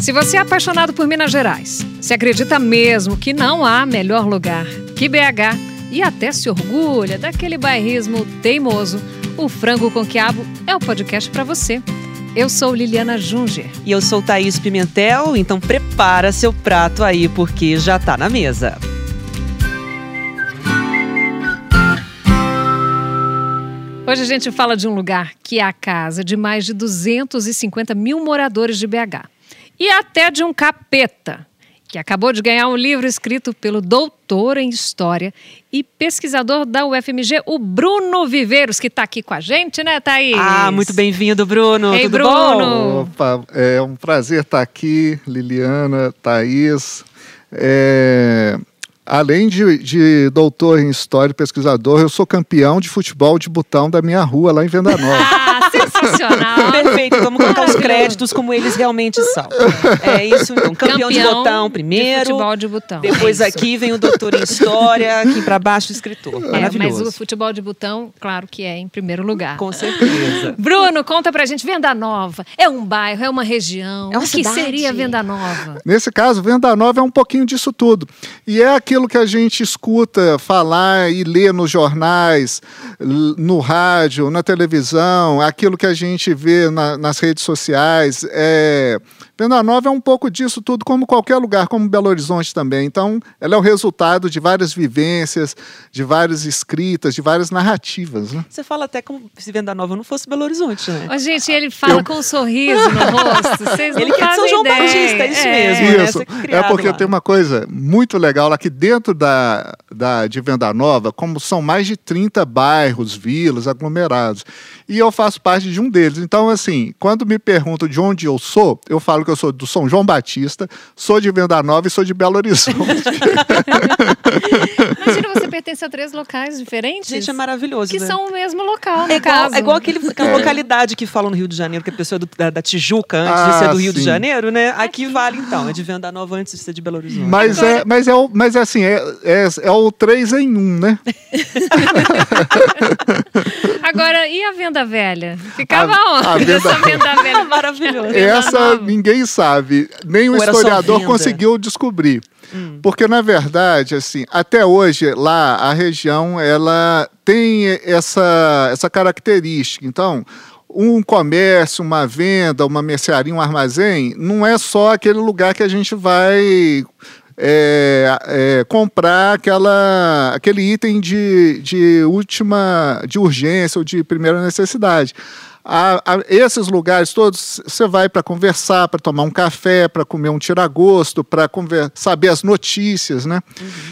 Se você é apaixonado por Minas Gerais, se acredita mesmo que não há melhor lugar que BH e até se orgulha daquele bairrismo teimoso, o Frango com Quiabo é o podcast para você. Eu sou Liliana Junger. E eu sou Thaís Pimentel, então prepara seu prato aí, porque já tá na mesa. Hoje a gente fala de um lugar que é a casa de mais de 250 mil moradores de BH. E até de um capeta, que acabou de ganhar um livro escrito pelo doutor em História e pesquisador da UFMG, o Bruno Viveiros, que está aqui com a gente, né, Thaís? Ah, muito bem-vindo, Bruno. Ei, Tudo Bruno. bom? Opa, é um prazer estar aqui, Liliana, Thaís. É, além de, de doutor em História e pesquisador, eu sou campeão de futebol de botão da minha rua, lá em Venda Nova. Ah, sensacional! Perfeito, vamos colocar os créditos como eles realmente são. É isso, então. Campeão, de botão primeiro. De futebol de botão. Depois É aqui vem o doutor em História, aqui pra baixo o escritor. É, Maravilhoso. mas o futebol de botão, claro que é em primeiro lugar. Com certeza. Bruno, conta pra gente, Venda Nova. É um bairro, é uma região. É uma o que cidade. seria Venda Nova? Nesse caso, Venda Nova é um pouquinho disso tudo. E é aquilo que a gente escuta falar e lê nos jornais, no rádio, na televisão, aquilo que a gente vê na- nas redes sociais. É... Venda Nova é um pouco disso tudo, como qualquer lugar, como Belo Horizonte também. Então, ela é o resultado de várias vivências, de várias escritas, de várias narrativas. Né? Você fala até como se Venda Nova não fosse Belo Horizonte, né? Ó, gente, ele fala Eu- com um sorriso no rosto. Vocês não Ele quer São João ideia. Batista, é isso mesmo. né? Isso, é é porque lá. tem uma coisa muito legal lá que dentro da, da, de Venda Nova, como são mais de 30 bairros, vilas, aglomerados, e eu faço parte de um deles. Então, assim, quando me perguntam de onde eu sou, eu falo que eu sou do São João Batista, sou de Venda Nova e sou de Belo Horizonte. Imagina você pertence a três locais diferentes. Gente, é maravilhoso, Que né? são o mesmo local, no É igual, caso. é igual aquele, aquela localidade que falam no Rio de Janeiro, que a pessoa é do- da, da Tijuca antes de Ah, ser do Rio de sim. Janeiro, né? Aqui vale então, é de Venda Nova antes de ser de Belo Horizonte. mas, é, mas, é, o- mas é assim, é, é, é o 3 em 1, né? Agora, e a venda velha? Ficava A- a onde venda- essa venda velha? Maravilhoso. Essa ninguém sabe, nem o Ou historiador conseguiu descobrir. Porque na verdade, assim, até hoje lá a região ela tem essa essa característica. Então, um comércio, uma venda, uma mercearia, um armazém, não é só aquele lugar que a gente vai é, é, comprar aquela, aquele item de, de última, de urgência ou de primeira necessidade. A- a- esses lugares todos você vai para conversar, para tomar um café, para comer um tiragosto, para saber as notícias, né?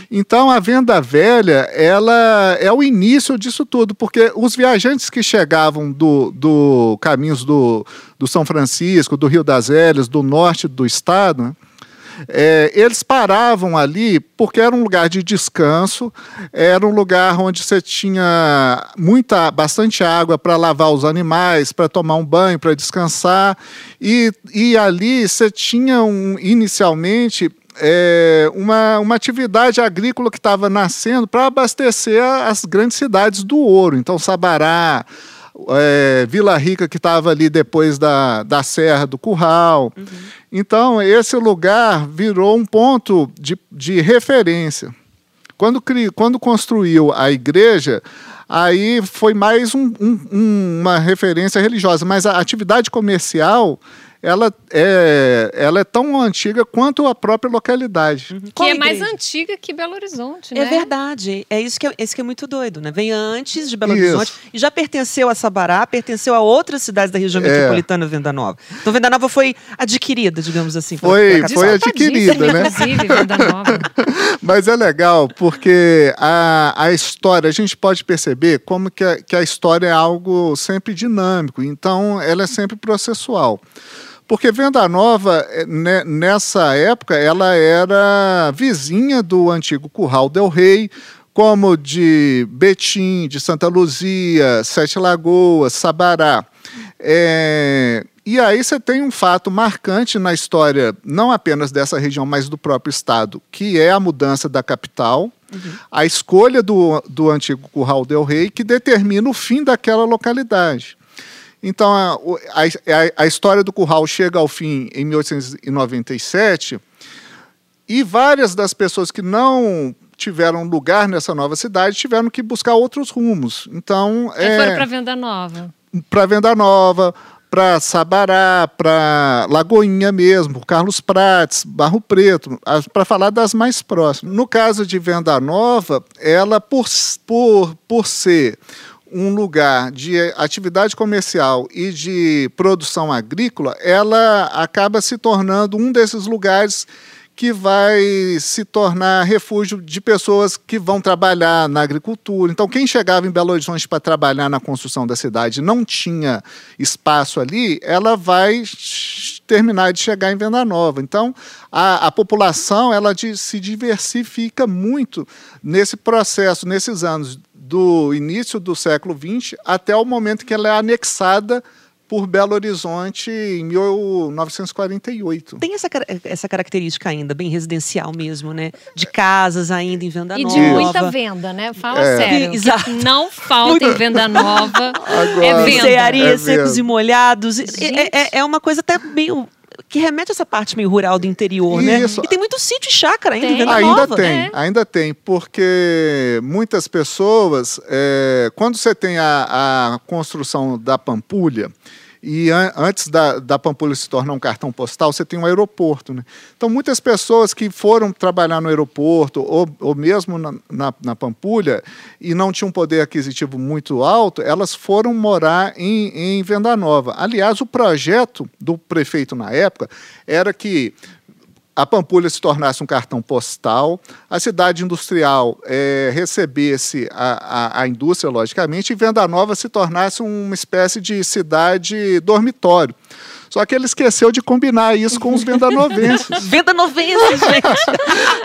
Então a venda velha ela é o início disso tudo, porque os viajantes que chegavam do, do caminhos do, do São Francisco, do Rio das Velhas, do norte do estado, né? É, eles paravam ali porque era um lugar de descanso, era um lugar onde você tinha muita, bastante água para lavar os animais, para tomar um banho, para descansar. E, e ali você tinha um, inicialmente é, uma, uma atividade agrícola que estava nascendo para abastecer as grandes cidades do ouro. Então, Sabará, é, Vila Rica, que estava ali depois da, da Serra do Curral. Então, esse lugar virou um ponto de, de referência. Quando, cri, quando construiu a igreja, aí foi mais um- um- um- uma referência religiosa, mas a atividade comercial ela é, ela é tão antiga quanto a própria localidade. Que Qual é mais igreja? antiga que Belo Horizonte, né? É verdade. É isso que é, isso que é muito doido, né? Vem antes de Belo Isso. Horizonte e já pertenceu a Sabará, pertenceu a outras cidades da região É. metropolitana Venda Nova. Então Venda Nova foi adquirida, digamos assim. Foi- pela foi adquirida, né? Inclusive, Venda Nova. Mas é legal porque a, a história, a gente pode perceber como que a, que a história é algo sempre dinâmico, então ela é sempre processual. Porque Venda Nova, eh, né, nessa época, ela era vizinha do antigo Curral del Rei, como de Betim, de Santa Luzia, Sete Lagoas, Sabará. É, e aí você tem um fato marcante na história, não apenas dessa região, mas do próprio estado, que é a mudança da capital, a escolha do, do antigo Curral del Rei, que determina o fim daquela localidade. Então, a, a, a história do curral chega ao fim em 1897 e várias das pessoas que não tiveram lugar nessa nova cidade tiveram que buscar outros rumos. Então, é, foram para Venda Nova. Para Venda Nova, para Sabará, para Lagoinha mesmo, Carlos Prates, Barro Preto, para falar das mais próximas. No caso de Venda Nova, ela por, por, por ser um lugar de atividade comercial e de produção agrícola, ela acaba se tornando um desses lugares que vai se tornar refúgio de pessoas que vão trabalhar na agricultura. Então, quem chegava em Belo Horizonte para trabalhar na construção da cidade não tinha espaço ali, ela vai terminar de chegar em Venda Nova. Então, a, a população ela de, se diversifica muito nesse processo, nesses anos do início do século XX até o momento que ela é anexada por Belo Horizonte em 1948. Tem essa, essa característica ainda, bem residencial mesmo, né? De casas ainda em Venda e Nova. E de muita venda, né? Fala é. sério. Exato. Não falta em Venda Nova Agora, é venda. Cearia, é secos e molhados. É, é, é, uma coisa até meio que remete a essa parte meio rural do interior, né? Isso. né? E tem muito sítio e chácara ainda tem. ainda Nova. Tem, é. ainda tem, porque muitas pessoas, é, quando você tem a, a construção da Pampulha, e an antes da, da Pampulha se tornar um cartão postal, você tem um aeroporto. Né? Então, muitas pessoas que foram trabalhar no aeroporto ou, ou mesmo na, na, na Pampulha e não tinham um poder aquisitivo muito alto, elas foram morar em, em Venda Nova. Aliás, o projeto do prefeito na época era que a Pampulha se tornasse um cartão postal, a cidade industrial é, recebesse a, a, a, indústria, logicamente, e Venda Nova se tornasse uma espécie de cidade dormitório. Só que ele esqueceu de combinar isso com os vendanovenses. vendanovenses, gente!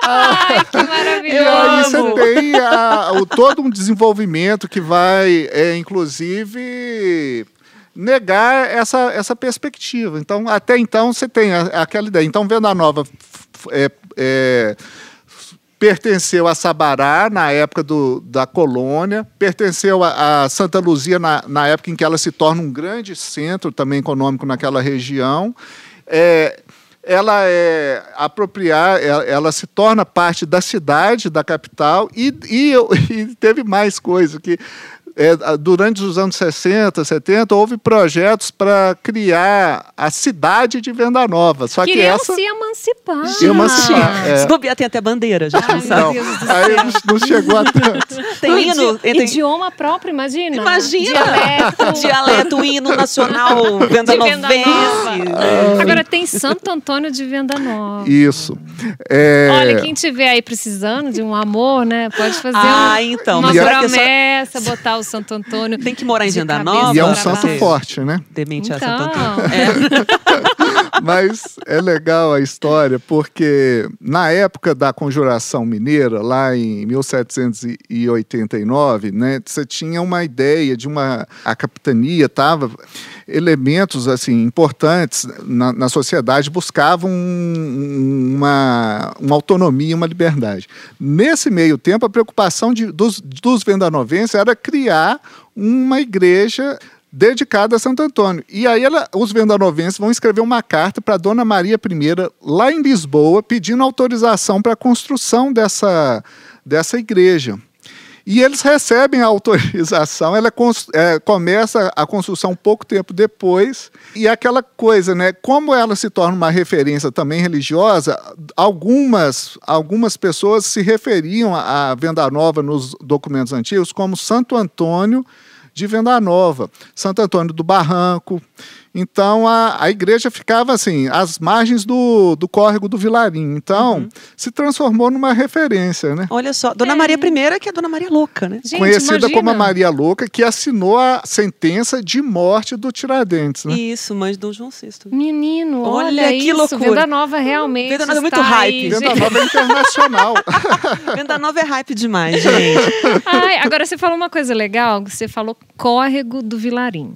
Ai, que maravilhoso! E aí você tem a, o, todo um desenvolvimento que vai, é, inclusive negar essa, essa perspectiva. Então, até então, você tem aquela ideia. Então, Venda Nova é, é, pertenceu a Sabará na época do, da colônia, pertenceu a, a, Santa Luzia na, na época em que ela se torna um grande centro também econômico naquela região. É, ela é apropriar, ela, ela, se torna parte da cidade, da capital, e, e, e teve mais coisa, que é, durante os anos 60, 70, houve projetos para criar a cidade de Venda Nova. Só Queriam que essa. se emancipar. Se emancipar. É. Se bobear, tem até bandeira, já Ai, não, aí não chegou a tanto. Tem hino. Tem... Idioma próprio, imagina. Imagina. Dialeto. Dialeto, hino nacional, Venda Nova. Agora tem Santo Antônio de Venda Nova. Isso. É... Olha, quem tiver aí precisando de um amor, né, pode fazer ah, um, então, uma promessa, só... botar o Santo Antônio. Tem que morar em Venda Nova. E é um santo forte, né? Demente então, a Santo Antônio. É. Mas é legal a história, porque na época da Conjuração Mineira, lá em 1789, né, você tinha uma ideia de uma. A capitania estava. Elementos assim importantes na, na sociedade buscavam uma, uma autonomia, uma liberdade. Nesse meio tempo, a preocupação de, dos, dos vendanovenses era criar uma igreja dedicada a Santo Antônio. E aí ela, os vendanovenses vão escrever uma carta para Dona Maria I, lá em Lisboa, pedindo autorização para a construção dessa, dessa igreja. E eles recebem a autorização, ela é, começa a construção pouco tempo depois, e é aquela coisa, né? Como ela se torna uma referência também religiosa, algumas, algumas pessoas se referiam à Venda Nova nos documentos antigos como Santo Antônio de Venda Nova, Santo Antônio do Barranco. Então a, a igreja ficava assim, às margens do, do córrego do Vilarim. Então uhum. se transformou numa referência, né? Olha só, Dona é. Maria I, que é Dona Maria Louca, né? Gente, Conhecida imagina. como a Maria Louca, que assinou a sentença de morte do Tiradentes, né? Isso, mãe de Dom João VI. Menino, olha, olha que isso, loucura. Venda Nova realmente. Venda Nova é muito hype. Venda Nova é internacional. Venda Nova é hype demais, gente. Ai, agora você falou uma coisa legal, você falou córrego do Vilarim.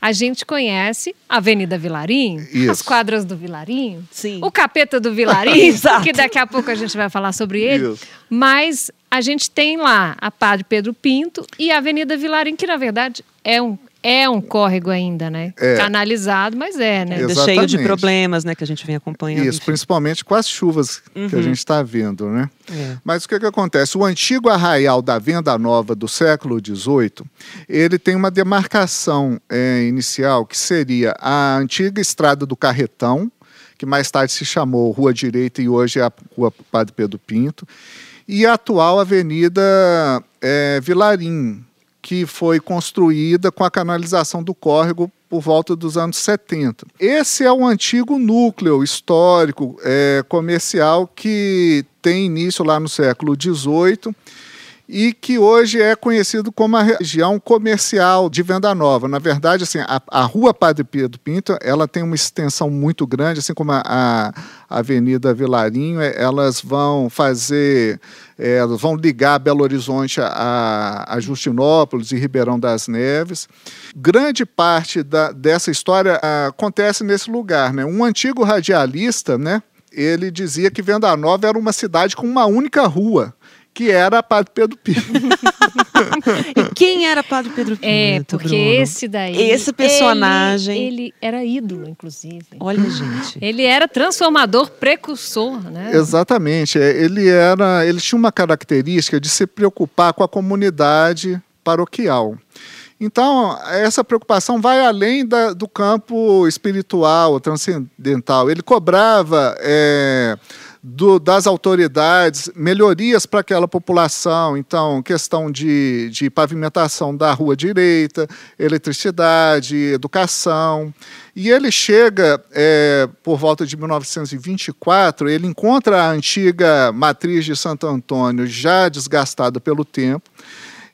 A gente conhece a Avenida Vilarim, Isso. as quadras do Vilarim, Sim. o capeta do Vilarim, que daqui a pouco a gente vai falar sobre ele. Isso. Mas a gente tem lá a Padre Pedro Pinto e a Avenida Vilarim, que na verdade é um é um córrego ainda, né? É. Canalizado, mas é, né? Ainda cheio de problemas, né? Que a gente vem acompanhando. Isso, principalmente com as chuvas uhum. que a uhum. gente está vendo, né? É. Mas o que, que acontece? O antigo arraial da Venda Nova do século XVIII, ele tem uma demarcação é, inicial que seria a antiga estrada do Carretão, que mais tarde se chamou Rua Direita e hoje é a Rua Padre Pedro Pinto, e a atual Avenida é, Vilarim, que foi construída com a canalização do córrego por volta dos anos 70. Esse é um antigo núcleo histórico é, comercial que tem início lá no século XVIII e que hoje é conhecido como a região comercial de Venda Nova. Na verdade, assim, a, a Rua Padre Pedro Pinto, ela tem uma extensão muito grande, assim como a, a Avenida Vilarinho, é, elas vão fazer, é, vão ligar Belo Horizonte a, a Justinópolis e Ribeirão das Neves. Grande parte da, dessa história a, acontece nesse lugar, né? Um antigo radialista, né? Ele dizia que Venda Nova era uma cidade com uma única rua que era Padre Pedro Pinto. e quem era Padre Pedro Pinto? É, porque Bruno? esse daí. Esse personagem. Ele, ele, era ídolo, inclusive. Olha, gente. Ele era transformador precursor, né? Exatamente. É, ele era. Ele tinha uma característica de se preocupar com a comunidade paroquial. Então, essa preocupação vai além da, do campo espiritual, transcendental. Ele cobrava. É, do, das autoridades melhorias para aquela população. Então, questão de, de pavimentação da rua direita, eletricidade, educação. E ele chega, é, por volta de 1924, ele encontra a antiga matriz de Santo Antônio já desgastada pelo tempo.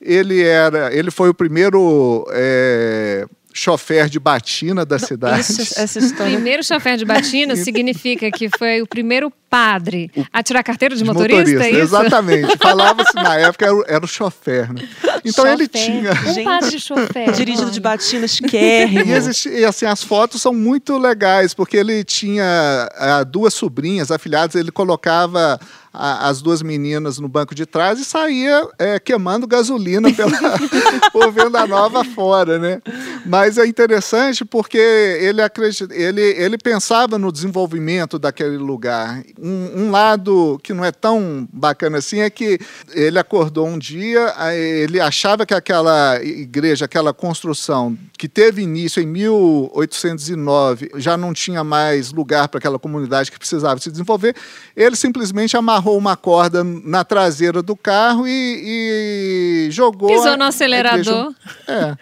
Ele era, ele foi o primeiro é, chofer de batina da cidade. Isso, essa história. Primeiro chofer de batina significa que foi o primeiro padre a tirar carteira de, de motorista, motorista, é Exatamente. Falava-se na época, era, era o chofer, né? Então chofer. ele tinha. Um Gente, padre chofer. Dirigido de batina chiquérrimo. E, existe, e assim, as fotos são muito legais, porque ele tinha uh, duas sobrinhas afilhadas, ele colocava a, as duas meninas no banco de trás e saía é, queimando gasolina pela, por Venda Nova fora, né? Mas é interessante porque ele, acredita, ele, ele pensava no desenvolvimento daquele lugar. Um, um, lado que não é tão bacana assim é que ele acordou um dia, ele achava que aquela igreja, aquela construção que teve início em 1809, já não tinha mais lugar para aquela comunidade que precisava se desenvolver. Ele simplesmente amarrou uma corda na traseira do carro e, e jogou. Pisou no acelerador. É.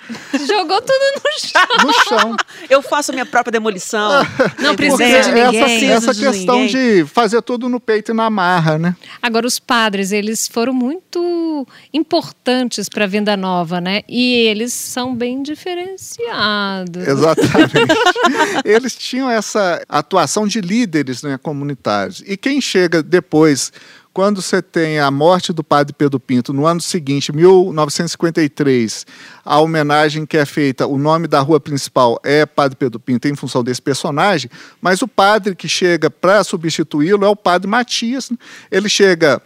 jogou tudo no chão. No chão. Eu faço minha própria demolição. não precisa de ninguém. Essa, essa questão de fazer tudo no peito e na marra, né? Agora, os padres, eles foram muito importantes para a Venda Nova, né? E eles são bem diferenciados. Exatamente. eles tinham essa atuação de líderes né, comunitários. E quem chega depois quando você tem a morte do padre Pedro Pinto no ano seguinte, 1953, a homenagem que é feita, o nome da rua principal é Padre Pedro Pinto em função desse personagem, mas o padre que chega para substituí-lo é o padre Matias. Ele chega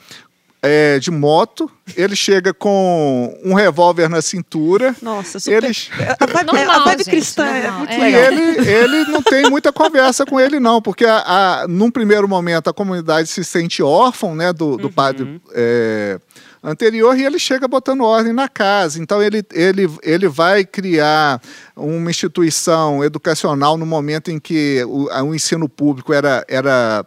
é, de moto, ele chega com um revólver na cintura. Nossa, super... Ele... A vibe, normal, a vibe cristã é muito é. legal. E ele, ele não tem muita conversa com ele, não, porque a, a, num primeiro momento a comunidade se sente órfão né, do, do uhum. padre é, anterior e ele chega botando ordem na casa. Então ele, ele, ele vai criar uma instituição educacional no momento em que o, o ensino público era, era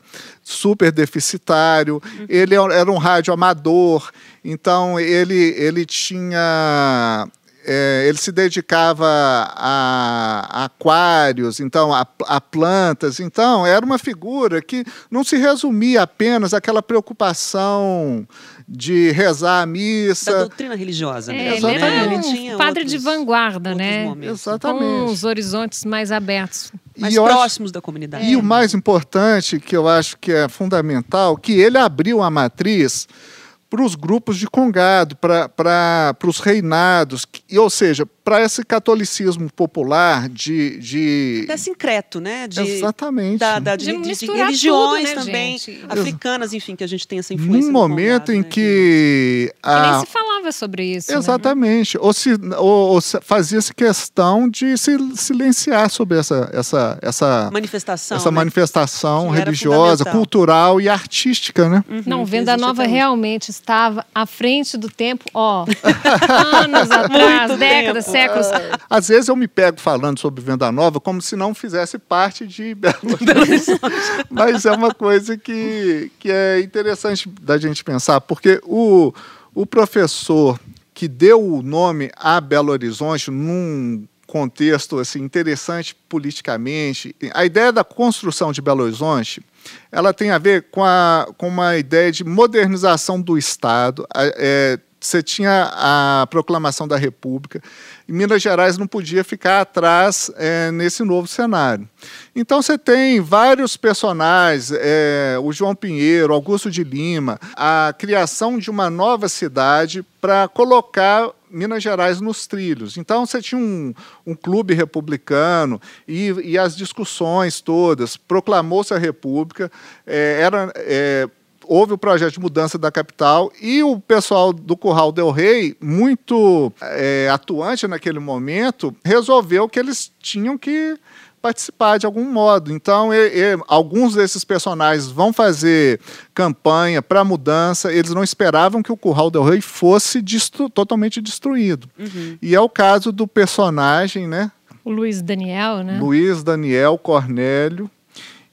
super deficitário, uhum. ele é era um rádio amador, então ele, ele tinha. É, ele se dedicava a, a aquários, então a, a, plantas, então era uma figura que não se resumia apenas àquela preocupação de rezar a missa. Da doutrina religiosa é, mesmo, ele né? Ele tinha um padre outros, de vanguarda, né? Momentos. Exatamente. Com os horizontes mais abertos. Mais e próximos acho, da comunidade. E é. o mais importante, que eu acho que é fundamental, que ele abriu a matriz para os grupos de congado, para os reinados, que, ou seja, para esse catolicismo popular de. de... Até sincreto, né? De, Exatamente. Da, da, de, de, de religiões também, gente? africanas, enfim, que a gente tem essa influência. Num momento congado, em né? que. A... Que nem se falava sobre isso. Né? Exatamente. Né? Ou, se, ou, ou fazia-se questão de se silenciar sobre essa, essa, essa manifestação, essa né? manifestação religiosa, cultural e artística, né? Uhum, Não, Venda Nova realmente estava à frente do tempo, ó, anos atrás, Muito décadas, tempo. Séculos. Às vezes eu me pego falando sobre Venda Nova como se não fizesse parte de Belo Horizonte. Mas é uma coisa que, que é interessante da gente pensar, porque o, o professor que deu o nome a Belo Horizonte num contexto assim interessante politicamente, a ideia da construção de Belo Horizonte, ela tem a ver com, a, com uma ideia de modernização do Estado, é, você tinha a proclamação da República e Minas Gerais não podia ficar atrás é, nesse novo cenário. Então você tem vários personagens, é, o João Pinheiro, Augusto de Lima, a criação de uma nova cidade para colocar Minas Gerais nos trilhos. Então você tinha um, um clube republicano e, e, as discussões todas, proclamou-se a República, é, era é, houve o projeto de mudança da capital e o pessoal do Curral del Rei, muito é, atuante naquele momento, resolveu que eles tinham que participar de algum modo. Então, e, e, alguns desses personagens vão fazer campanha para mudança. Eles não esperavam que o Curral del Rei fosse destru totalmente destruído. Uhum. E é o caso do personagem, né? O Luiz Daniel, né? Luiz Daniel Cornélio,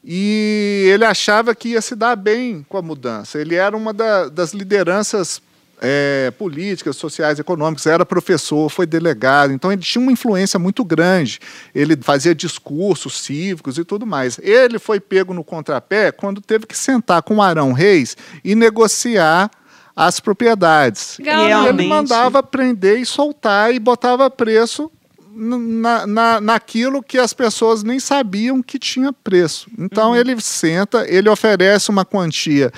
e ele achava que ia se dar bem com a mudança. Ele era uma da, das lideranças é, políticas, sociais, econômicas, era professor, foi delegado, então ele tinha uma influência muito grande. Ele fazia discursos cívicos e tudo mais. Ele foi pego no contrapé quando teve que sentar com Arão Reis e negociar as propriedades. Legal, ele mandava prender e soltar e botava preço na, na, naquilo que as pessoas nem sabiam que tinha preço. Então uhum. ele senta, ele oferece uma quantia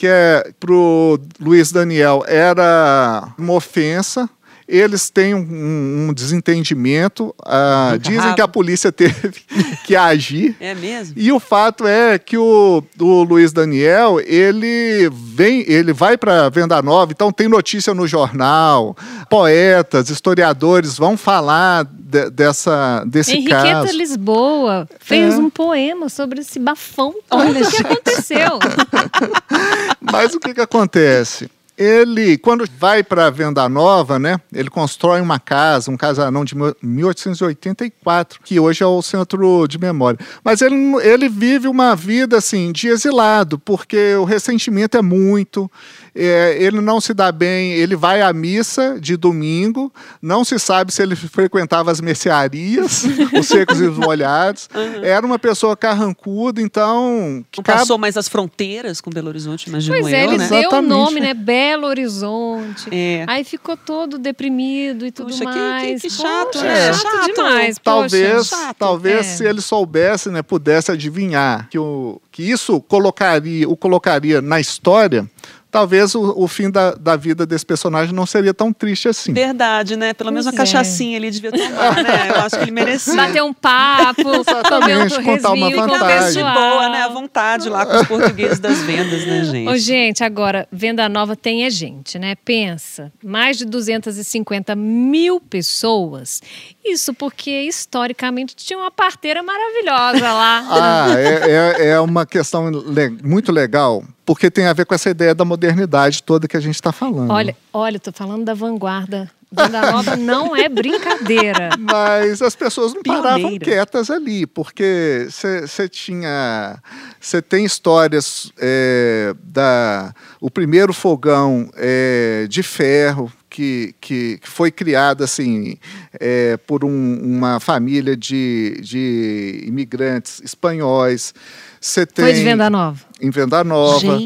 que é para o Luiz Daniel era uma ofensa, eles têm um, um desentendimento. Uh, dizem que a polícia teve que agir. É mesmo? E o fato é que o, o Luiz Daniel, ele vem, ele vai para Venda Nova, então tem notícia no jornal, poetas, historiadores vão falar de, dessa, desse Henriqueta caso. Henriqueta Lisboa fez é. um poema sobre esse bafão. Olha o que aconteceu. Mas o que, que acontece? Ele, quando vai para Venda Nova, né, ele constrói uma casa, um casarão de 1884, que hoje é o centro de memória. Mas ele, ele vive uma vida assim de exilado, porque o ressentimento é muito, é, ele não se dá bem, ele vai à missa de domingo, não se sabe se ele frequentava as mercearias, os secos e os molhados. Uhum. Era uma pessoa carrancuda, então. Não passou mais as fronteiras com Belo Horizonte, imagino pois é, eu, ele né? deu o nome, né? Belo Horizonte. É. Aí ficou todo deprimido e tudo Poxa, mais. Que, que, que chato, Poxa, né? É. Chato, demais. Talvez, chato. talvez é. se ele soubesse, né, pudesse adivinhar que, o, que isso colocaria, o colocaria na história talvez o, o fim da, da, vida desse personagem não seria tão triste assim. Verdade, né? Pelo menos uma é. cachaçinha ele devia tomar, né? Eu acho que ele merecia. Bater um papo, comer um contar uma vantagem. de boa, né? À vontade lá com os portugueses das vendas, né, gente? Ô, gente, agora, Venda Nova tem é gente, né? Pensa, mais de 250 mil pessoas. Isso porque, historicamente, tinha uma parteira maravilhosa lá. Ah, é, é, é uma questão le muito legal, porque tem a ver com essa ideia da modernidade toda que a gente está falando. Olha, olha, estou falando da vanguarda. Venda Nova não é brincadeira. Mas as pessoas não Pioneira. paravam quietas ali, porque você tinha. Você tem histórias é, da. O primeiro fogão é, de ferro, que, que, que, foi criado assim é, por um, uma família de, de imigrantes espanhóis. Você tem Foi de Venda Nova. Em Venda Nova.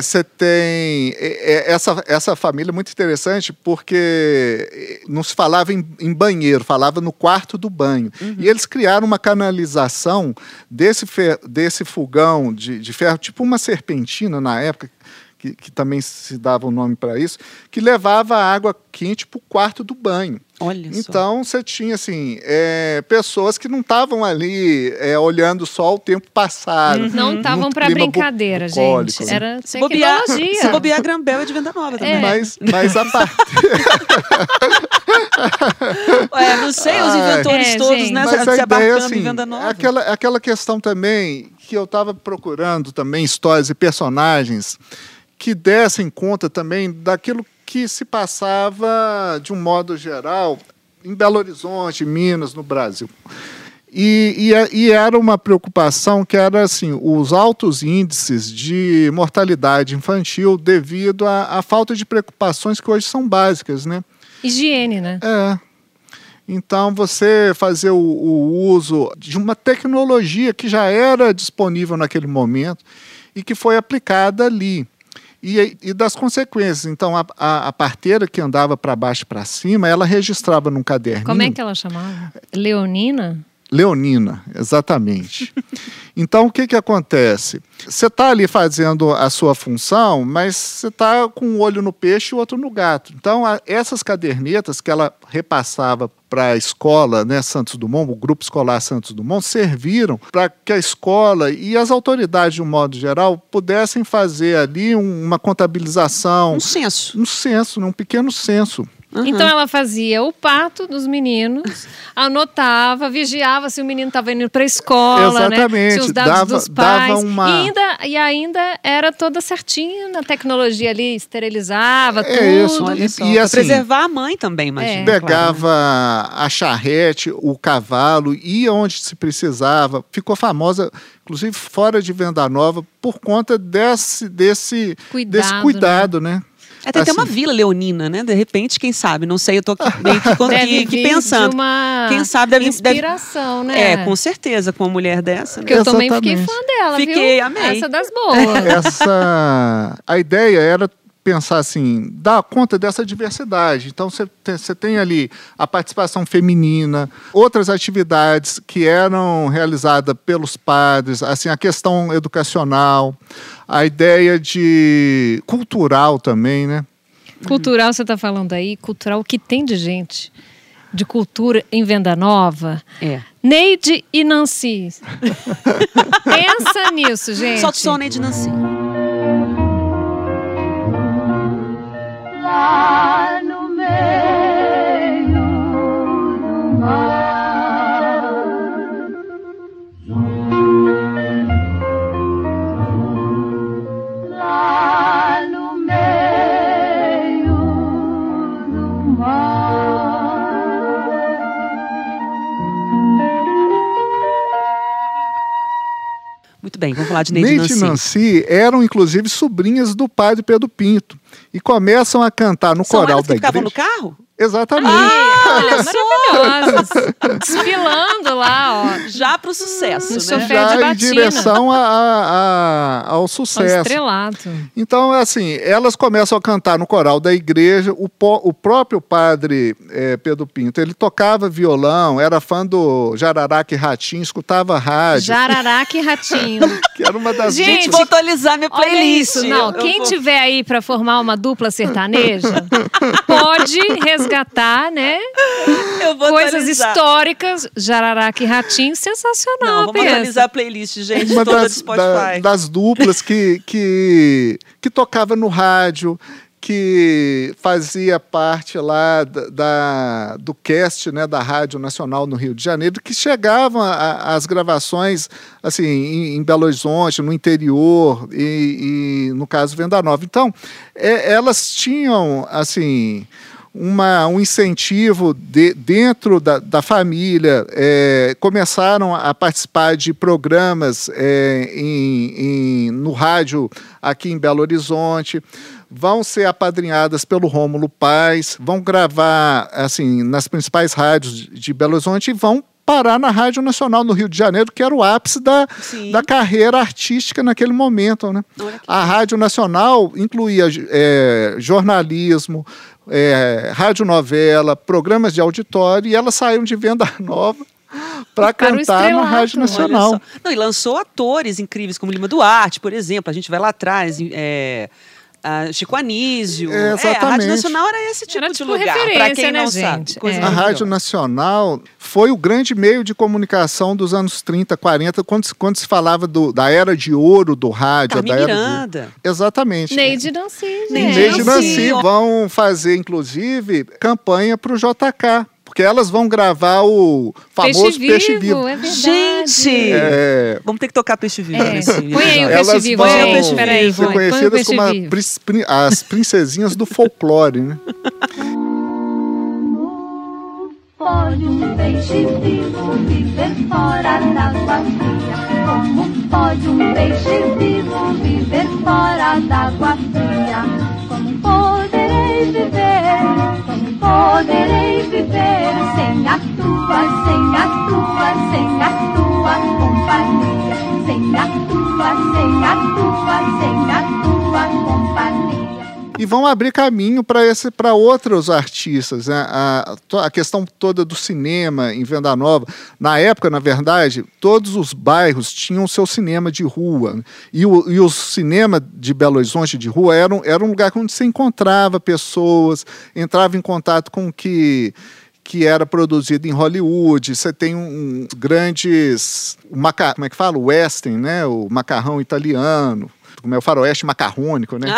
Você é, tem é, é, essa, essa família é muito interessante porque não se falava em, em banheiro, falava no quarto do banho. Uhum. E eles criaram uma canalização desse, fer, desse fogão de, de ferro, tipo uma serpentina na época, que, que, também se dava o um nome para isso, que levava a água quente para o quarto do banho. Olha então você tinha assim é, pessoas que não estavam ali é, olhando só o tempo passado. Uhum. Não estavam para brincadeira, gente. Né? Era se bobear, se bobear Grambel é de venda nova também. É. Mas, mas a parte. Ué, não sei, os inventores é, todos, gente. né? Mas se ideia, assim, em venda nova. Aquela, aquela questão também que eu estava procurando também histórias e personagens que dessem conta também daquilo que se passava, de um modo geral, em Belo Horizonte, Minas, no Brasil. E, e, e, era uma preocupação que era assim os altos índices de mortalidade infantil devido à, à falta de preocupações que hoje são básicas, né? Higiene, né? É. Então, você fazer o, o uso de uma tecnologia que já era disponível naquele momento e que foi aplicada ali. E, e, das consequências. Então, a, a, a parteira que andava para baixo e para cima, ela registrava num caderninho. Como é que ela chamava? Leonina? Leonina, exatamente. então, o que, que acontece? Você está ali fazendo a sua função, mas você está com um olho no peixe e o outro no gato. Então, a, essas cadernetas que ela repassava para a escola né, Santos Dumont, o Grupo Escolar Santos Dumont, serviram para que a escola e as autoridades, de um modo geral, pudessem fazer ali um, uma contabilização. Um censo. Um censo, um pequeno censo Uhum. Então ela fazia o parto dos meninos, anotava, vigiava se o menino estava indo para a escola, Exatamente. né? Se os dados dava, dos pais. Dava uma... e, ainda, e ainda era toda certinha na tecnologia ali, esterilizava é tudo. Isso. E, e assim, preservar a mãe também, imagina. É. Pegava claro, né? a charrete, o cavalo, ia onde se precisava. Ficou famosa, inclusive fora de Venda Nova, por conta desse, desse cuidado, desse cuidado né? né? É, tem assim. até uma vila leonina, né? De repente, quem sabe? Não sei, eu tô aqui, meio que, deve que pensando. uma quem sabe deve inspiração, deve... né? É, com certeza, com uma mulher dessa. Porque eu também fiquei fã dela, Fiquei, viu? amei. Essa das boas. Essa a ideia era pensar assim, dar conta dessa diversidade. Então você tem, você tem ali a participação feminina, outras atividades que eram realizadas pelos padres, assim a questão educacional, a ideia de cultural também, né? Cultural você está falando aí, cultural o que tem de gente de cultura em Venda Nova. É. Neide e Nancy. Pensa nisso, gente. Solta o som, Neide e Nancy. Bem, vamos falar de Neide, Neide e Nancy. eram, inclusive, sobrinhas do padre Pedro Pinto. E começam a cantar no São coral elas da que igreja. ficavam no carro? Exatamente. Ah, olha maravilhosas. Desfilando lá, ó. Já para o sucesso, no né? Já em direção a, a, a, ao sucesso. Ao estrelato. Então, assim, elas começam a cantar no coral da igreja. O, po, o próprio padre é, Pedro Pinto, ele tocava violão, era fã do Jararaca e Ratinho, escutava rádio. Jararaca e Ratinho. que era uma das... Gente, vou atualizar minha playlist. Olha isso. Não, eu quem vou... tiver aí para formar uma dupla sertaneja, pode resgatar, né? Coisas atualizar. históricas, Jararaca e Ratinho, sensacional. Não, vamos atualizar a playlist, gente, uma toda das, do Spotify. Da, das duplas que, que, que tocava no rádio, que fazia parte lá da, da, do cast né, da Rádio Nacional no Rio de Janeiro, que chegavam às gravações assim em, em, Belo Horizonte, no interior e, e no caso Venda Nova. Então, é, elas tinham assim uma, um incentivo de, dentro da, da família, é, começaram a participar de programas é, em, em, no rádio aqui em Belo Horizonte, vão ser apadrinhadas pelo Rômulo Paz, vão gravar assim nas principais rádios de Belo Horizonte e vão parar na Rádio Nacional no Rio de Janeiro, que era o ápice da, da carreira artística naquele momento. Né? A Rádio Nacional incluía é, jornalismo, é, radionovela, programas de auditório, e elas saíram de venda nova para cantar na Rádio Nacional. Não, e lançou atores incríveis, como Lima Duarte, por exemplo. A gente vai lá atrás. É, a Chico Anísio. É, é, a Rádio Nacional era esse tipo era, de tipo, lugar, para quem né, não gente? sabe. É. A Rádio Nacional foi o grande meio de comunicação dos anos 30, 40, quando, quando se falava do, da era de ouro do rádio. Carmen da era Miranda. De... Exatamente. Neide Nancy. Neide Nancy. Vão fazer, inclusive, campanha para o JK porque elas vão gravar o famoso Peixe, Peixe Vivo. É Gente! É... Vamos ter que tocar Peixe Vivo é. nesse Põe aí o Peixe elas Vivo, vão gente. Peraí, ser conhecidas como a, as princesinhas do folclore, né? Pode um peixe vivo viver fora d'água fria? Como pode um peixe vivo viver fora d'água fria? Como viver? Como poderei viver sem a tua, sem a tua, sem a tua companhia? Sem a tua, sem a tua, sem a tua companhia e vão abrir caminho para outros artistas. Né? A, a questão toda do cinema em Venda Nova. Na época, na verdade, todos os bairros tinham seu cinema de rua. E o, e o cinema de Belo Horizonte de rua era um, era um lugar onde você encontrava pessoas, entrava em contato com o que que era produzido em Hollywood. Você tem um, grandes, o maca, como é que fala, western, né? O macarrão italiano como é o faroeste macarrônico, né?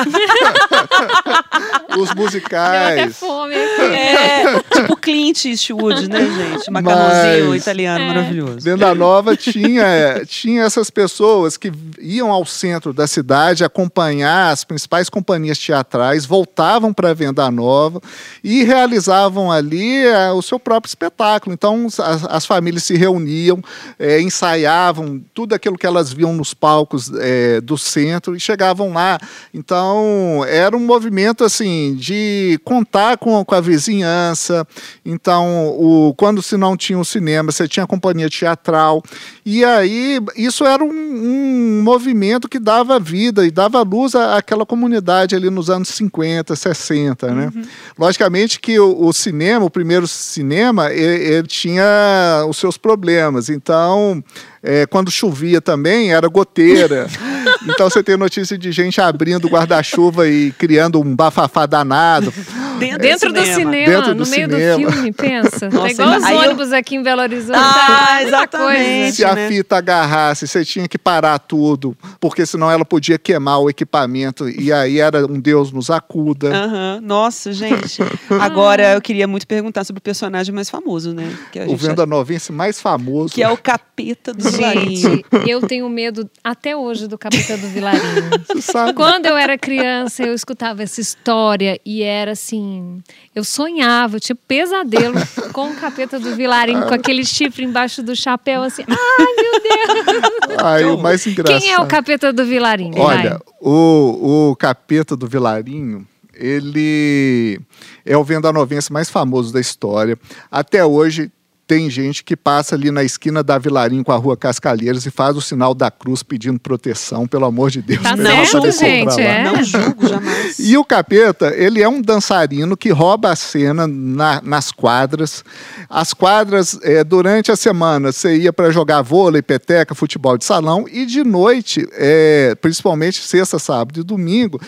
Os musicais. Deu até fome aqui. É, tipo Clint Eastwood, né, gente? Macarrãozinho Mas, italiano é. maravilhoso. Venda Nova tinha, tinha essas pessoas que iam ao centro da cidade acompanhar as principais companhias teatrais, voltavam para Venda Nova e realizavam ali é, o seu próprio espetáculo. Então, as, as famílias se reuniam, é, ensaiavam tudo aquilo que elas viam nos palcos é, do centro e chegavam lá. Então, era um movimento assim de contar com, com a vizinhança. Então, o, quando se não tinha o cinema, você tinha a companhia teatral. E aí, isso era um, um movimento que dava vida e dava luz à, àquela comunidade ali nos anos 50, 60, né? Uhum. Logicamente que o, o, cinema, o primeiro cinema, ele, ele tinha os seus problemas. Então, é, quando chovia também, era goteira. Então você tem notícia de gente abrindo guarda-chuva e criando um bafafá danado. Dentro, Dentro do cinema, Dentro do no meio cinema. do filme, pensa. Nossa, é igual os ônibus eu... aqui em Belo Horizonte. Ah, exatamente. Se a né? fita agarrasse, você tinha que parar tudo, porque senão ela podia queimar o equipamento e aí era um Deus nos acuda. Uhum. Nossa, gente. Agora eu queria muito perguntar sobre o personagem mais famoso, né? o Venda Novense mais famoso. Que é o capeta do Gente, eu tenho medo até hoje do capeta do Vilarinho. Quando eu era criança, eu escutava essa história e era assim. Eu sonhava, eu tinha pesadelo com o capeta do Vilarinho, com aquele chifre embaixo do chapéu, assim. Ai, meu Deus! Ai, o mais engraçado. Quem é o capeta do Vilarinho? Olha, o, o capeta do Vilarinho ele é o vendanovense mais famoso da história. Até hoje tem gente que passa ali na esquina da Vilarim com a rua Cascalheiros e faz o sinal da cruz pedindo proteção, pelo amor de Deus. Tá não, certo, gente, é. Não julgo jamais. E o Capeta, ele é um dançarino que rouba a cena na, nas quadras. As quadras, é, durante a semana, você ia para jogar vôlei, peteca, futebol de salão e de noite, é, principalmente sexta, sábado e domingo,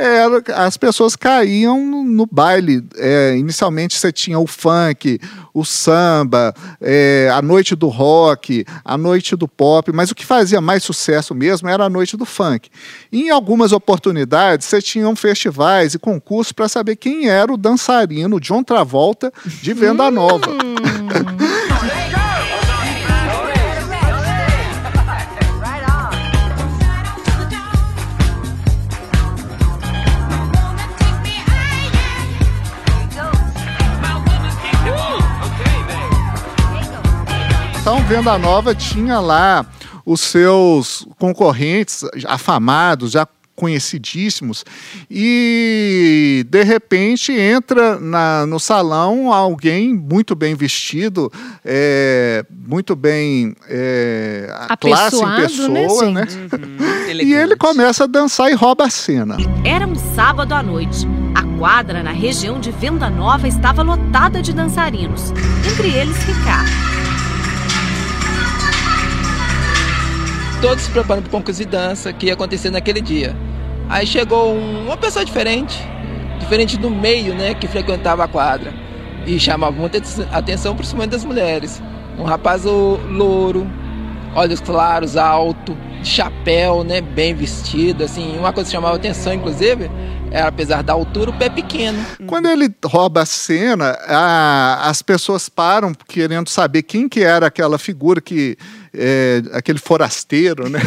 era, as pessoas caíam no, baile. É, inicialmente você tinha o funk, o samba, é, a noite do rock, a noite do pop, mas o que fazia mais sucesso mesmo era a noite do funk. E em algumas oportunidades você tinha festivais e concursos para saber quem era o dançarino John Travolta de Venda Nova. Então, Venda Nova tinha lá os seus concorrentes afamados, já conhecidíssimos, e de repente entra na, no salão alguém muito bem vestido, é, muito bem é, a classe em né, pessoa, né? né? Uhum, e ele começa a dançar e rouba a cena. Era um sábado à noite. A quadra na região de Venda Nova estava lotada de dançarinos, entre eles Ricardo. Todos se preparando para o concurso de dança que ia acontecer naquele dia. Aí chegou um, uma pessoa diferente, diferente do meio, né, que frequentava a quadra. E chamava muita atenção, principalmente das mulheres. Um rapaz louro, olhos claros, alto, de chapéu, né, bem vestido, assim. Uma coisa que chamava atenção, inclusive, era, apesar da altura, o pé pequeno. Quando ele rouba a cena, a, as pessoas param querendo saber quem que era aquela figura que é, aquele forasteiro, né?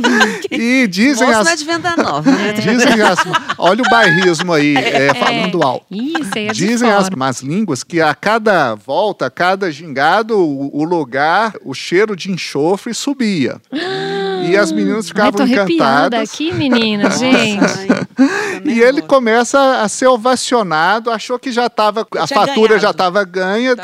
e dizem Moço as, é de venda nova, né? dizem as, olha o bairrismo aí, é, é, falando alto. Isso, é dizem as más línguas que a cada volta, a cada gingado, o, o lugar, o cheiro de enxofre subia. E as meninas ficavam Ai, tô encantadas. aqui, menina, gente. e ele começa a ser ovacionado, achou que já estava, a fatura ganhado. já estava ganha.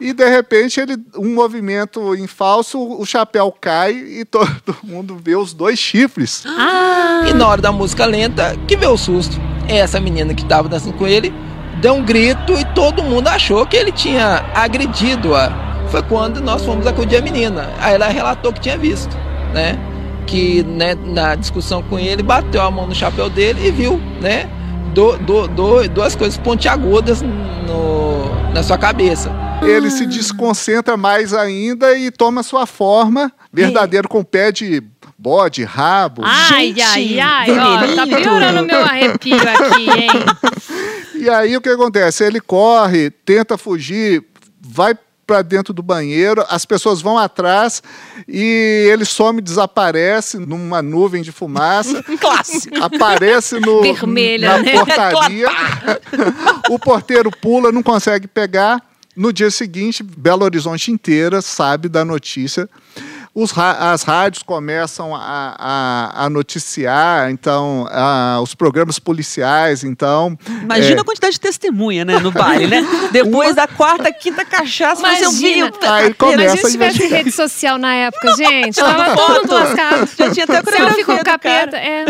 E de repente, ele, um movimento em falso, o chapéu cai e todo mundo vê os dois chifres. Ah. E na hora da música lenta, que vê o susto. Essa menina que estava dançando com ele deu um grito e todo mundo achou que ele tinha agredido-a. Foi quando nós fomos acudir a menina. Aí ela relatou que tinha visto, né? Que né, na discussão com ele bateu a mão no chapéu dele e viu, né? Do, do, do, duas coisas pontiagudas no, na sua cabeça. Ele se desconcentra mais ainda e toma sua forma verdadeiro com pé de bode, rabo. Ai, Gente, ai, ai, ó, tá piorando meu arrepio aqui, hein? E aí o que acontece? Ele corre, tenta fugir, vai para dentro do banheiro, as pessoas vão atrás e ele some, desaparece numa nuvem de fumaça. Clássico. Aparece no, Vermelha, na né? portaria. o porteiro pula, não consegue pegar. No dia seguinte, Belo Horizonte inteira sabe da notícia os, as rádios começam a, a, a noticiar, então, a, os programas policiais, então... Imagina é... a quantidade de testemunha, né, no baile, né? Depois Uma... da quarta, quinta cachaça, mas eu vi... Aí começa Imagina se tivesse rede social na época, gente. Tava todo lascado. Já tinha até Selfie com capeta, é...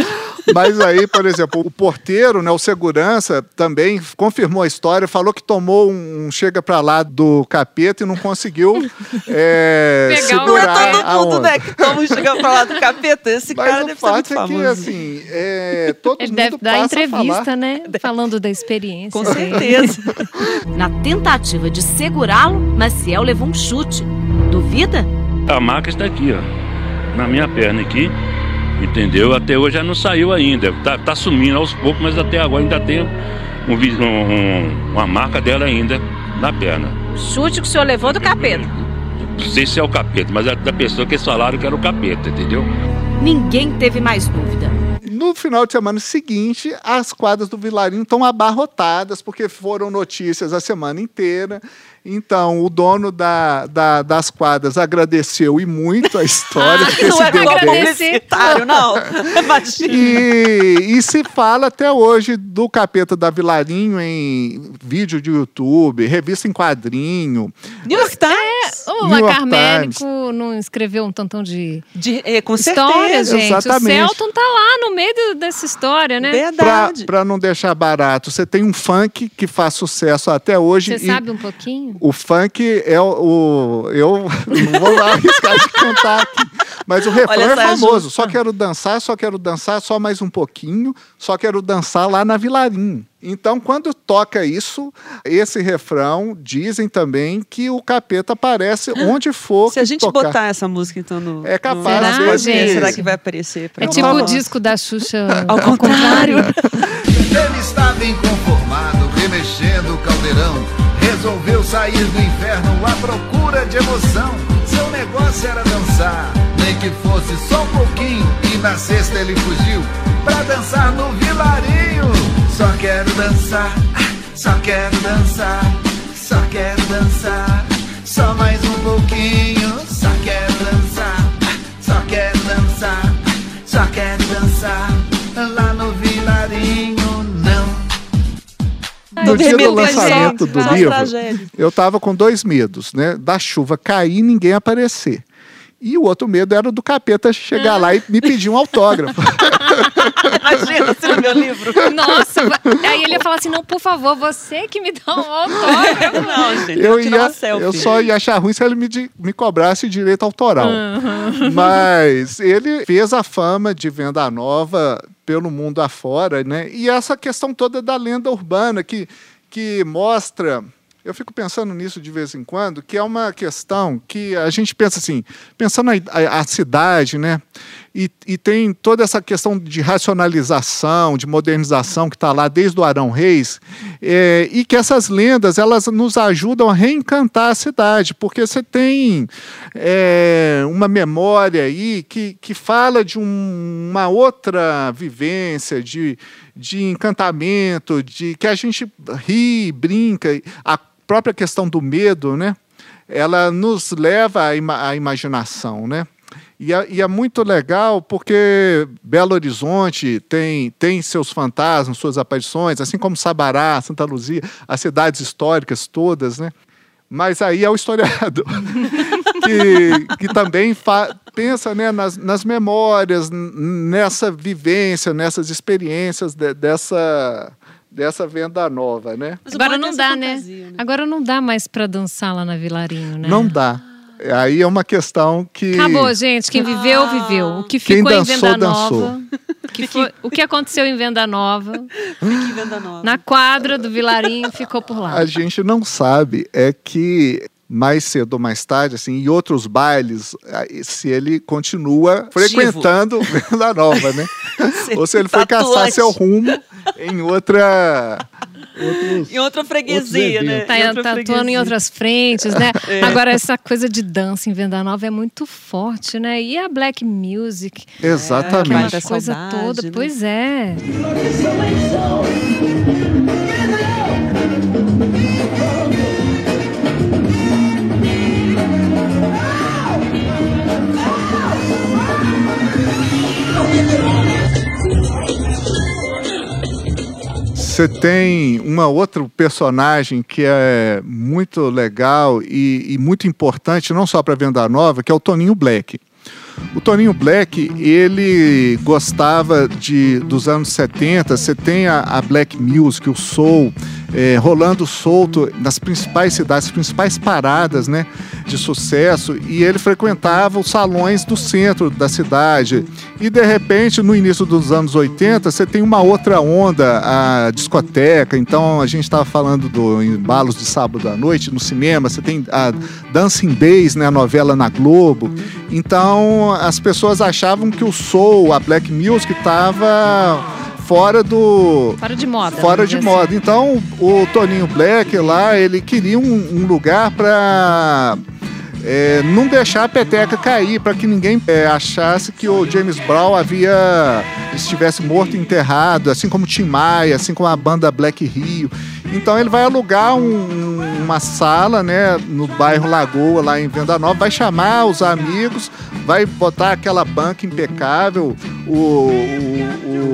Mas aí, por exemplo, o porteiro, né, o segurança, também confirmou a história, falou que tomou um chega para lá do capeta e não conseguiu é, segurar mundo, né? Que todo chega pra lá do capeta. Esse Mas cara deve ser muito famoso. É que, assim, é, todo Ele mundo deve dar entrevista, né? Falando da experiência. Com certeza. Na tentativa de segurá-lo, Maciel levou um chute. Duvida? A marca está aqui, ó. Na minha perna aqui. Entendeu? Até hoje já não saiu ainda. Tá, tá sumindo aos poucos, mas até agora ainda tem um, um, uma marca dela ainda na perna. Chute que o senhor levou do capeta. Não sei se é o capeta, mas é da pessoa que eles falaram que era o capeta, entendeu? Ninguém teve mais dúvida. No final de semana seguinte, as quadras do Vilarinho estão abarrotadas, porque foram notícias a semana inteira. Então, o dono da, da, das quadras agradeceu e muito a história. Ah, não é publicitário, não. e, e se fala até hoje do capeta da Vilarinho em vídeo de YouTube, revista em quadrinho. New York Times. É, o Lacarménico não escreveu um tantão de, de é, com história, certeza, gente. Exatamente. O Celton tá lá no meio dessa história, né? Verdade. Para não deixar barato, você tem um funk que faz sucesso até hoje. Você sabe um pouquinho? O funk é o. Eu não vou lá arriscar de cantar aqui. Mas o refrão Olha, é famoso. Só quero dançar, só quero dançar, só mais um pouquinho, só quero dançar lá na Vilarim. Então, quando toca isso, esse refrão, dizem também que o capeta aparece onde for. Se a gente tocar. botar essa música, então, no. É capaz no... Será, gente? Será que vai aparecer? É tipo o disco da Xuxa. Ao, contrário. Ele está bem conformado, remexendo o caldeirão resolveu sair do inferno à procura de emoção. Seu negócio era dançar, nem que fosse só um pouquinho. E na sexta ele fugiu pra dançar no vilarinho. Só quero dançar, só quero dançar, só quero dançar. Só mais um pouquinho, só quero dançar, só quero dançar, só quero dançar. Lá no vilarinho no dia do lançamento do livro, eu estava com dois medos, né? Da chuva cair e ninguém aparecer. E o outro medo era do capeta chegar ah. lá e me pedir um autógrafo. Imagina se no meu livro. Nossa, aí ele ia falar assim: não, por favor, você que me dá um autógrafo. Não, gente, eu, ia, eu só ia achar ruim se ele me, me cobrasse direito autoral. Uhum. Mas ele fez a fama de venda nova pelo mundo afora, né? E essa questão toda da lenda urbana que, que mostra eu fico pensando nisso de vez em quando, que é uma questão que a gente pensa assim, pensando a, a, a cidade, né? E, e, tem toda essa questão de racionalização, de modernização que está lá desde o Arão Reis, é, e que essas lendas elas nos ajudam a reencantar a cidade, porque você tem é, uma memória aí que, que fala de um, uma outra vivência, de, de encantamento, de que a gente ri, brinca, a própria questão do medo, né? Ela nos leva à, ima à imaginação, né? E é, e é, muito legal porque Belo Horizonte tem, tem seus fantasmas, suas aparições, assim como Sabará, Santa Luzia, as cidades históricas todas, né? Mas aí é o historiador que, que também pensa né, nas, nas memórias, nessa vivência, nessas experiências de, dessa, dessa venda nova, né? Agora não dá, né? né? Agora não dá mais para dançar lá na Vilarinho, né? Não dá. Aí é uma questão que. Acabou, gente. Quem viveu, ah. viveu. O que ficou Quem dançou, em Venda dançou. Nova. Que foi, o que aconteceu em Venda Nova. em Venda Nova. Na quadra do Vilarinho ficou por lá. A gente não sabe é que mais cedo ou mais tarde, assim, em outros bailes, se ele continua frequentando Venda Nova, né? ou se ele foi caçar seu rumo em outra Outros, em outra freguesia, né? Tá, tá freguesia. atuando em outras frentes, né? É. Agora, essa coisa de dança em Venda Nova é muito forte, né? E a black music. Exatamente. É, coisa saudade, toda, né? pois é. Você tem uma outro personagem que é muito legal e, e muito importante, não só para Venda Nova, que é o Toninho Black. O Toninho Black, ele gostava de dos anos 70, você tem a, a Black Music, o Soul, é, rolando solto nas principais cidades, principais paradas né, de sucesso, e ele frequentava os salões do centro da cidade. E de repente, no início dos anos 80, você tem uma outra onda, a discoteca. Então a gente estava falando do embalos de sábado à noite no cinema, você tem a Dancing Days, né, a novela na Globo. Então as pessoas achavam que o soul, a black music, estava fora do. Fora de moda. Fora de moda. Assim. Então, o Toninho Black lá, ele queria um, um lugar para. É, não deixar a peteca cair para que ninguém é, achasse que o James Brown havia estivesse morto e enterrado, assim como Tim Maia, assim como a banda Black Rio. Então ele vai alugar um, uma sala, né, no bairro Lagoa, lá em Venda Nova, vai chamar os amigos, vai botar aquela banca impecável, o, o, o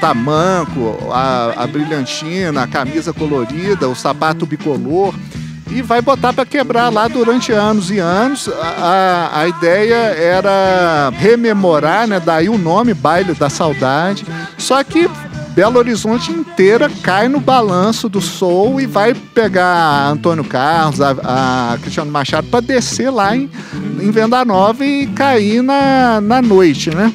tamanco, a, a brilhantina, a camisa colorida, o sapato bicolor e vai botar para quebrar lá durante anos e anos. A, a, a, ideia era rememorar, né? Daí o nome Baile da Saudade. Só que Belo Horizonte inteira cai no balanço do Soul e vai pegar Antônio Carlos, a, a Cristiano Machado, para descer lá em, em Venda Nova e cair na, na noite, né?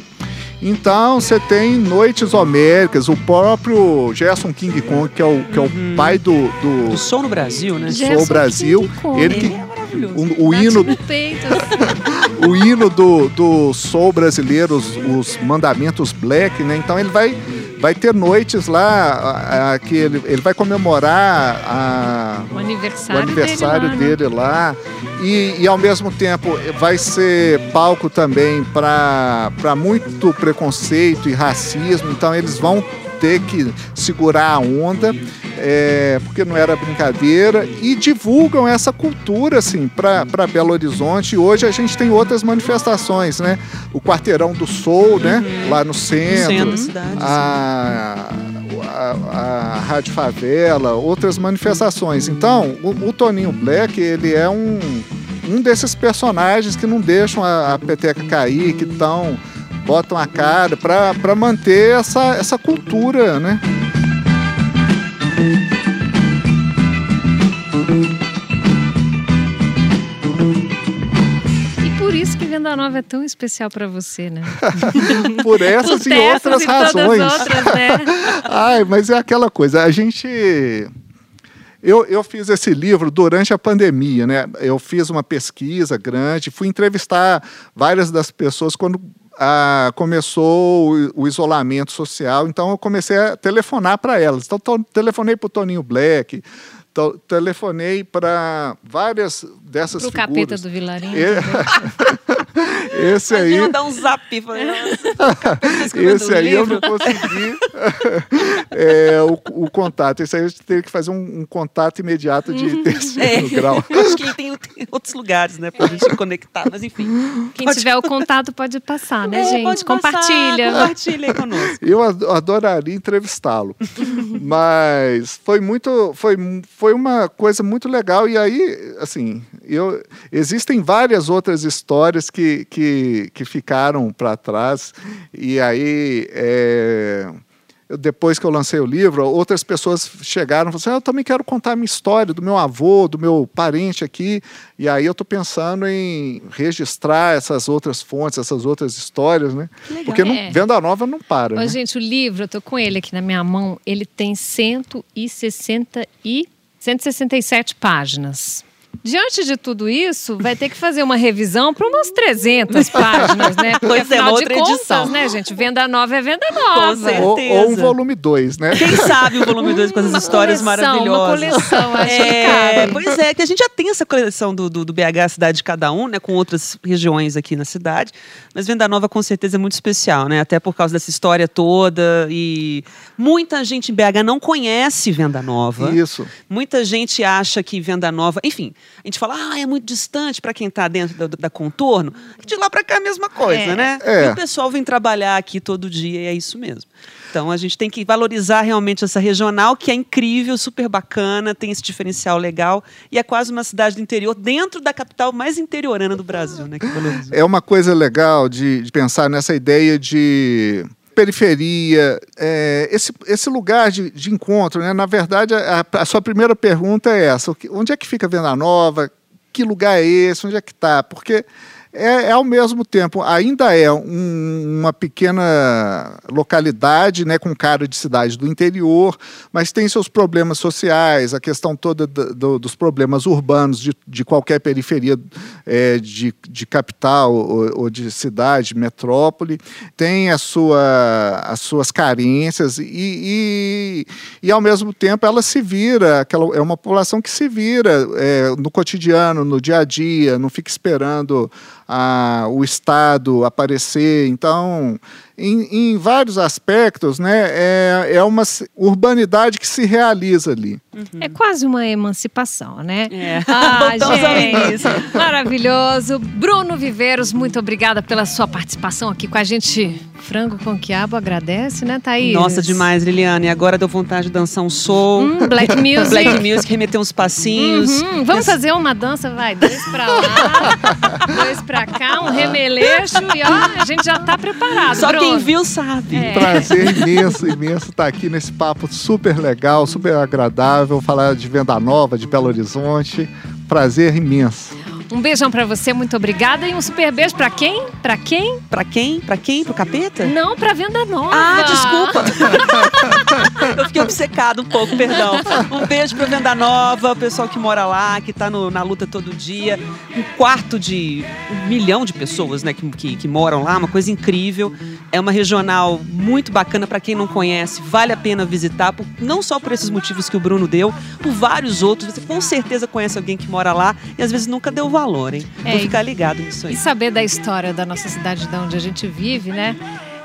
Então você tem noites homéricas, o próprio Gerson King Kong, que é o, que é o uhum. pai do, do. Do Som no Brasil, né? Soul Brasil. Ele que. É o, o hino. o hino do, do soul brasileiro, os, os mandamentos black, né? Então ele vai vai ter noites lá a, a, que ele, ele vai comemorar a, o aniversário, o aniversário dele, lá, né? lá. E, e, ao mesmo tempo vai ser palco também para muito preconceito e racismo. Então eles vão ter que segurar a onda, é, porque não era brincadeira, e divulgam essa cultura assim, para Belo Horizonte. E hoje a gente tem outras manifestações, né? O Quarteirão do Sol, né? lá no centro. No centro da cidade. A, a, a, Rádio Favela, outras manifestações. Então, o, o Toninho Black, ele é um, um desses personagens que não deixam a, a peteca cair, que estão botam a cara para manter essa, essa cultura, né? E por isso que Venda Nova é tão especial para você, né? Por essas Por e outras e razões. Outras, né? Ai, mas é aquela coisa, a gente eu, eu fiz esse livro durante a pandemia, né? Eu fiz uma pesquisa grande, fui entrevistar várias das pessoas quando ah, começou o, o, isolamento social, então eu comecei a telefonar para elas. Então, telefonei para o Toninho Black, telefonei para várias dessas Pro figuras. capeta do Vilarinho. Esse aí. Imagina dar um zap. Falei, Esse aí eu não consegui é, o, o, contato. Esse aí eu teria que fazer um, um contato imediato de uhum. terceiro é. grau. Acho que tem, tem, outros lugares, né, pra gente conectar, mas enfim. Quem pode... tiver o contato pode passar, né, é, gente? Compartilha. Passar, compartilha aí conosco. Eu adoraria entrevistá-lo. mas foi muito. Foi, foi uma coisa muito legal. E aí, assim, eu, existem várias outras histórias que, que, que ficaram para trás. E aí, é, depois que eu lancei o livro, outras pessoas chegaram e falaram assim, ah, eu também quero contar a minha história do meu avô, do meu parente aqui. E aí eu estou pensando em registrar essas outras fontes, essas outras histórias, né? Porque não, é. Venda Nova não para. Mas, né? gente, o livro, eu estou com ele aqui na minha mão, ele tem 160 e 167 páginas. Diante de tudo isso, vai ter que fazer uma revisão para umas 300 páginas, né? Porque, pois é, uma outra contas, edição. né, gente? Venda nova é venda nova. Com certeza. Ou, ou um volume 2, né? Quem sabe o volume 2 com essas histórias coleção, maravilhosas. Uma coleção, acho é, que Pois é, que a gente já tem essa coleção do, do, do, BH Cidade de Cada Um, né? Com outras regiões aqui na cidade. Mas Venda Nova com certeza é muito especial, né? Até por causa dessa história toda. E muita gente em BH não conhece Venda Nova. Isso. Muita gente acha que Venda Nova... Enfim, a gente fala, ah, é muito distante para quem está dentro da, da, contorno. De lá para cá é a mesma coisa, é. né? É. E o pessoal vem trabalhar aqui todo dia e é isso mesmo. Então a gente tem que valorizar realmente essa regional, que é incrível, super bacana, tem esse diferencial legal e é quase uma cidade do interior, dentro da capital mais interiorana do Brasil, né? É uma coisa legal de, de pensar nessa ideia de periferia, é, esse, esse lugar de, de encontro, né? na verdade, a, a, sua primeira pergunta é essa: onde é que fica Venda Nova? Que lugar é esse? Onde é que está? Porque é, é, ao mesmo tempo, ainda é um, uma pequena localidade, né, com cara de cidade do interior, mas tem seus problemas sociais, a questão toda do, do, dos problemas urbanos de, de qualquer periferia é, de, de capital ou, ou, de cidade, metrópole, tem a sua, as suas carências e, e, e, ao mesmo tempo ela se vira, aquela, é uma população que se vira é, no cotidiano, no dia a dia, não fica esperando a, o Estado aparecer. Então, em, em, vários aspectos, né, é, é uma urbanidade que se realiza ali. Uhum. É quase uma emancipação, né? É. Ah, gente, maravilhoso. Bruno Viveiros, muito obrigada pela sua participação aqui com a gente. Frango com quiabo agradece, né, Thaís? Nossa, demais, Liliane. Agora deu vontade de dançar um soul. Hum, black music. black music, remeter uns passinhos. Uhum. Vamos Esse... fazer uma dança, vai. Dois pra lá, dois pra cá, um remeleixo e ó, a gente já tá preparado. Só Bruno. Quem viu sabe. É. Prazer imenso, imenso estar aqui nesse papo super legal, super agradável, falar de Venda Nova, de Belo Horizonte. Prazer imenso. Um beijão para você, muito obrigada. E um super beijo para quem? Para quem? Para quem? Para quem? Pro capeta? Não, para venda nova. Ah, desculpa. Eu fiquei obcecado um pouco, perdão. Um beijo pra Venda Nova, o pessoal que mora lá, que tá no, na luta todo dia. Um quarto de um milhão de pessoas, né, que, que, que moram lá, uma coisa incrível. É uma regional muito bacana para quem não conhece, vale a pena visitar, por, não só por esses motivos que o Bruno deu, por vários outros. Você com certeza conhece alguém que mora lá e às vezes nunca deu valor, hein? É, Vou ficar ligado nisso aí. E saber da história da nossa cidade, de onde a gente vive, né?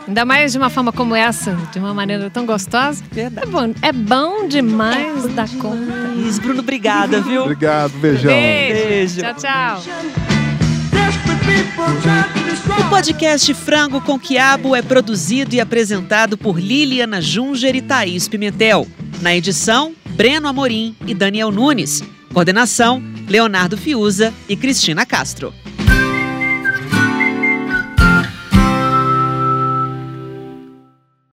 Ainda mais de uma forma como essa, de uma maneira tão gostosa. Verdade. É bom, é bom demais é da conta. Isso, Bruno, obrigada, viu? Obrigado, beijão. Beijo. Beijo. Tchau, tchau. O podcast Frango com Quiabo é produzido e apresentado por Liliana Junger e Thaís Pimentel. Na edição, Breno Amorim e Daniel Nunes. Coordenação, Leonardo Fiuza e Cristina Castro.